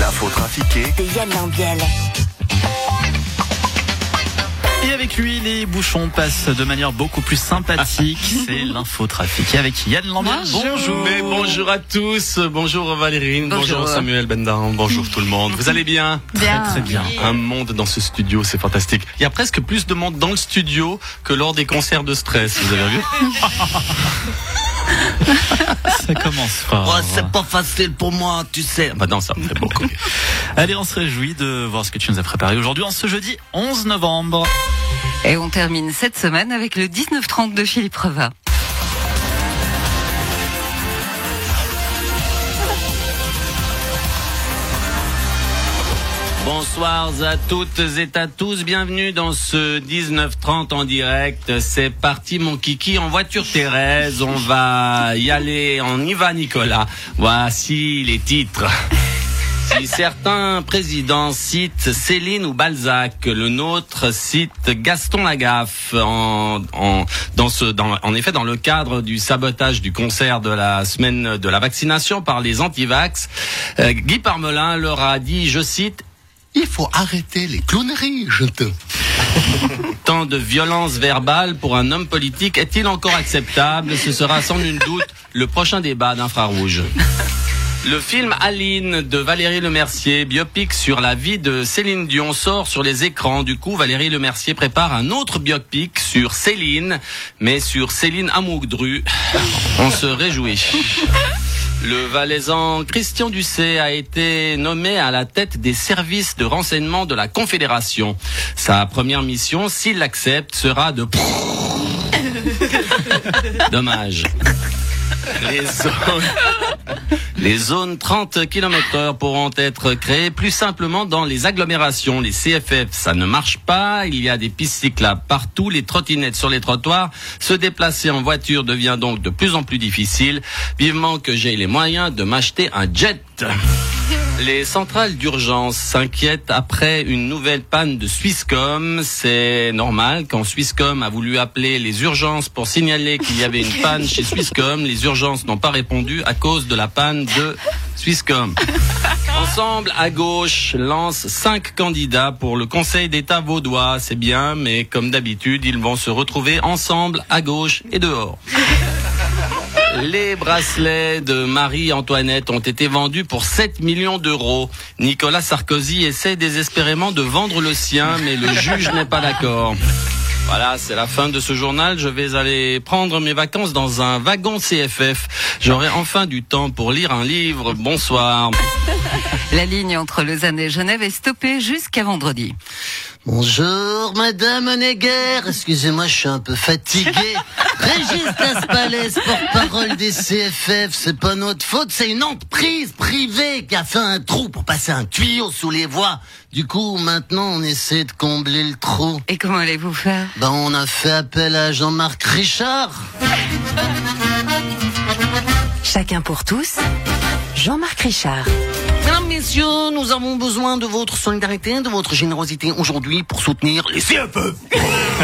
L'info trafiquée de Yann Lambiel. Et avec lui, les bouchons passent de manière beaucoup plus sympathique. C'est l'infotrafic. Et avec Yann Lambiel, bonjour. Mais bonjour à tous, bonjour Valérine, bonjour, Samuel Bendan, bonjour tout le monde. Vous allez bien? Très très bien. Un monde dans ce studio, c'est fantastique. Il y a presque plus de monde dans le studio que lors des concerts de stress, vous avez vu? Ça commence fort. Oh, c'est pas facile pour moi, tu sais. Bah non, ça me fait beaucoup. Allez, on se réjouit de voir ce que tu nous as préparé aujourd'hui en ce jeudi 11 novembre. Et on termine cette semaine avec le 19-30 de Philippe Reva. Bonsoir à toutes et à tous, bienvenue dans ce 19-30 en direct. C'est parti mon kiki en voiture Thérèse, on va y aller, on y va Nicolas. Voici les titres. Si certains présidents citent Céline ou Balzac, le nôtre cite Gaston Lagaffe. En, en, en effet, dans le cadre du sabotage du concert de la semaine de la vaccination par les antivax, euh, Guy Parmelin leur a dit, je cite, il faut arrêter les clowneries, je te. Tant de violence verbale pour un homme politique est-il encore acceptable? Ce sera sans nul doute le prochain débat d'Infrarouge. Le film Aline de Valérie Lemercier, biopic sur la vie de Céline Dion, sort sur les écrans. Du coup, Valérie Lemercier prépare un autre biopic sur Céline, mais sur Céline Amoudru. On se réjouit. Le Valaisan Christian Dusset a été nommé à la tête des services de renseignement de la Confédération. Sa première mission, s'il l'accepte, sera de... Dommage. Les zones, les zones 30 km heure pourront être créées plus simplement dans les agglomérations. Les CFF, ça ne marche pas. Il y a des pistes cyclables partout, les trottinettes sur les trottoirs. Se déplacer en voiture devient donc de plus en plus difficile. Vivement que j'ai les moyens de m'acheter un jet. Les centrales d'urgence s'inquiètent après une nouvelle panne de Swisscom. C'est normal quand Swisscom a voulu appeler les urgences pour signaler qu'il y avait une panne chez Swisscom. Les urgences n'ont pas répondu à cause de la panne de Swisscom. Ensemble à gauche lance cinq candidats pour le Conseil d'État vaudois. C'est bien, mais comme d'habitude, ils vont se retrouver ensemble à gauche et dehors. Les bracelets de Marie-Antoinette ont été vendus pour 7 millions d'euros. Nicolas Sarkozy essaie désespérément de vendre le sien, mais le juge n'est pas d'accord. Voilà, c'est la fin de ce journal. Je vais aller prendre mes vacances dans un wagon CFF. J'aurai enfin du temps pour lire un livre. Bonsoir. La ligne entre Lausanne et Genève est stoppée jusqu'à vendredi. Bonjour, Madame Neger. Excusez-moi, je suis un peu fatigué. Régis Laspalès, porte-parole des CFF, c'est pas notre faute, c'est une entreprise privée qui a fait un trou pour passer un tuyau sous les voies. Du coup, maintenant, on essaie de combler le trou. Et comment allez-vous faire? Ben, on a fait appel à Jean-Marc Richard. Chacun pour tous. Jean-Marc Richard. Mesdames, messieurs, nous avons besoin de votre solidarité, de votre générosité aujourd'hui pour soutenir les CFE.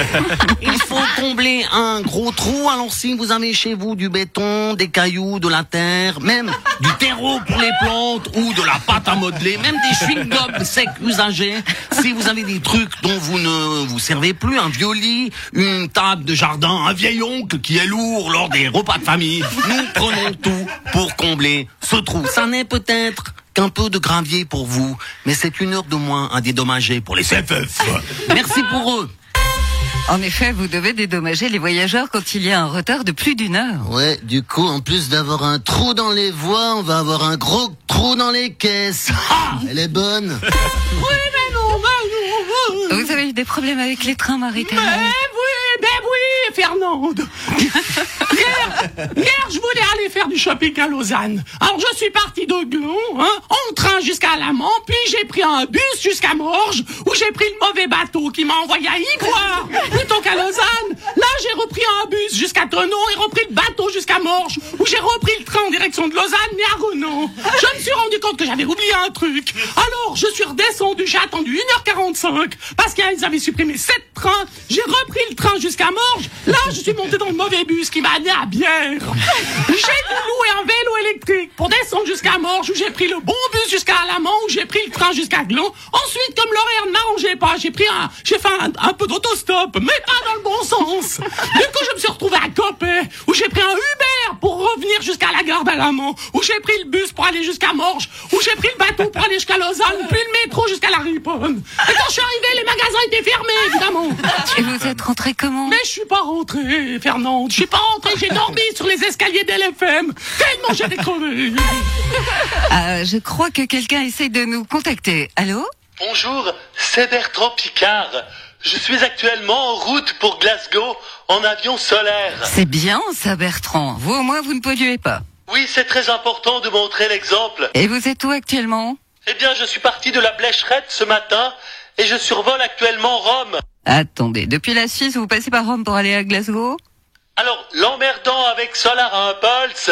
Il faut combler un gros trou. Alors si vous avez chez vous du béton, des cailloux, de la terre, même du terreau pour les plantes ou de la pâte à modeler, même des chewing-gums secs usagés, si vous avez des trucs dont vous ne vous servez plus, un vieux lit, une table de jardin, un vieil oncle qui est lourd lors des repas de famille, nous prenons tout pour combler ce trou. Ça n'est peut-être qu'un peu de gravier pour vous, mais c'est une heure de moins à dédommager pour les CFF. Merci pour eux. En effet, vous devez dédommager les voyageurs quand il y a un retard de plus d'une heure. Ouais, du coup, en plus d'avoir un trou dans les voies, on va avoir un gros trou dans les caisses. Ah, elle est bonne. Vous avez eu des problèmes avec les trains maritaires oui, ben oui, Fernande. hier, hier, je voulais aller faire du shopping à Lausanne. Alors, je suis parti de Glon, hein, en train jusqu'à Lamont, puis j'ai pris un bus jusqu'à Morges, où j'ai pris le mauvais bateau qui m'a envoyé à Ivoire, plutôt qu'à Lausanne. Là, j'ai repris un bus jusqu'à Tonon et repris le bateau jusqu'à Morges, où j'ai repris le train en direction de Lausanne, mais à Renan. Je me suis rendu compte que j'avais oublié un truc. Alors, je suis redescendu, j'ai attendu 1h45, parce qu'ils avaient supprimé 7 trains. J'ai repris le train jusqu'à Morges. Là, je suis monté dans le mauvais bus qui m'a amené à Bière. J'ai dû un vélo électrique pour descendre jusqu'à Morges où j'ai pris le bon bus jusqu'à Alamand où j'ai pris le train jusqu'à Gland. Ensuite, comme l'horaire ne m'arrangeait pas, j'ai pris un, j'ai fait un, un peu d'autostop, mais pas dans le bon sens. Du coup, je me suis retrouvé à Copé où j'ai pris un Jusqu'à la gare où j'ai pris le bus pour aller jusqu'à Morges où j'ai pris le bateau pour aller jusqu'à Lausanne puis le métro jusqu'à la Riponne. Et quand je suis arrivé, les magasins étaient fermés, évidemment. Et vous êtes rentré comment? Mais je suis pas rentré, Fernande. Je suis pas rentré, j'ai dormi sur les escaliers d'LFM. Tellement j'étais crevé. Ah, Je crois que quelqu'un essaye de nous contacter. Allô? Bonjour, c'est Bertrand Picard. Je suis actuellement en route pour Glasgow en avion solaire. C'est bien ça, Bertrand. Vous au moins, vous ne polluez pas. Oui, c'est très important de montrer l'exemple. Et vous êtes où actuellement? Eh bien, je suis parti de la Blécherette ce matin et je survole actuellement Rome. Attendez, depuis la Suisse, vous passez par Rome pour aller à Glasgow? Alors, l'emmerdant avec Solar Impulse,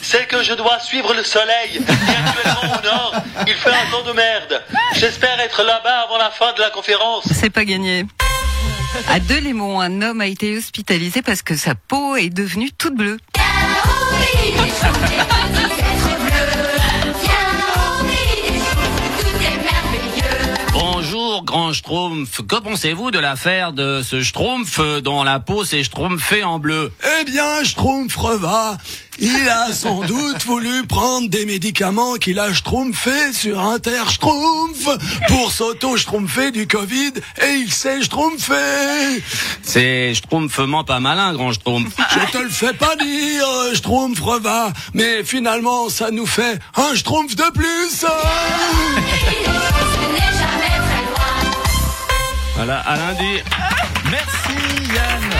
c'est que je dois suivre le soleil. Et actuellement au nord, il fait un temps de merde. J'espère être là-bas avant la fin de la conférence. C'est pas gagné. À Delémont, un homme a été hospitalisé parce que sa peau est devenue toute bleue. Bonjour, grand Schtroumpf. Que pensez-vous de l'affaire de ce Schtroumpf dont la peau s'est schtroumpfée en bleu? Eh bien, Schtroumpf reva. Il a sans doute voulu prendre des médicaments qu'il a schtroumpfé sur Inter-Schtroumpf pour s'auto-schtroumpfer du Covid et il s'est schtroumpfé. C'est schtroumpfement pas malin, grand Schtroumpf. Je te le fais pas dire, Schtroumpf reva, mais finalement ça nous fait un Schtroumpf de plus. Voilà, à lundi. Merci Yann.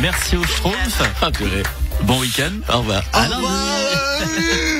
Merci au Schtroumpf. Ah, purée. Bon week-end. Au revoir. À lundi. revoir.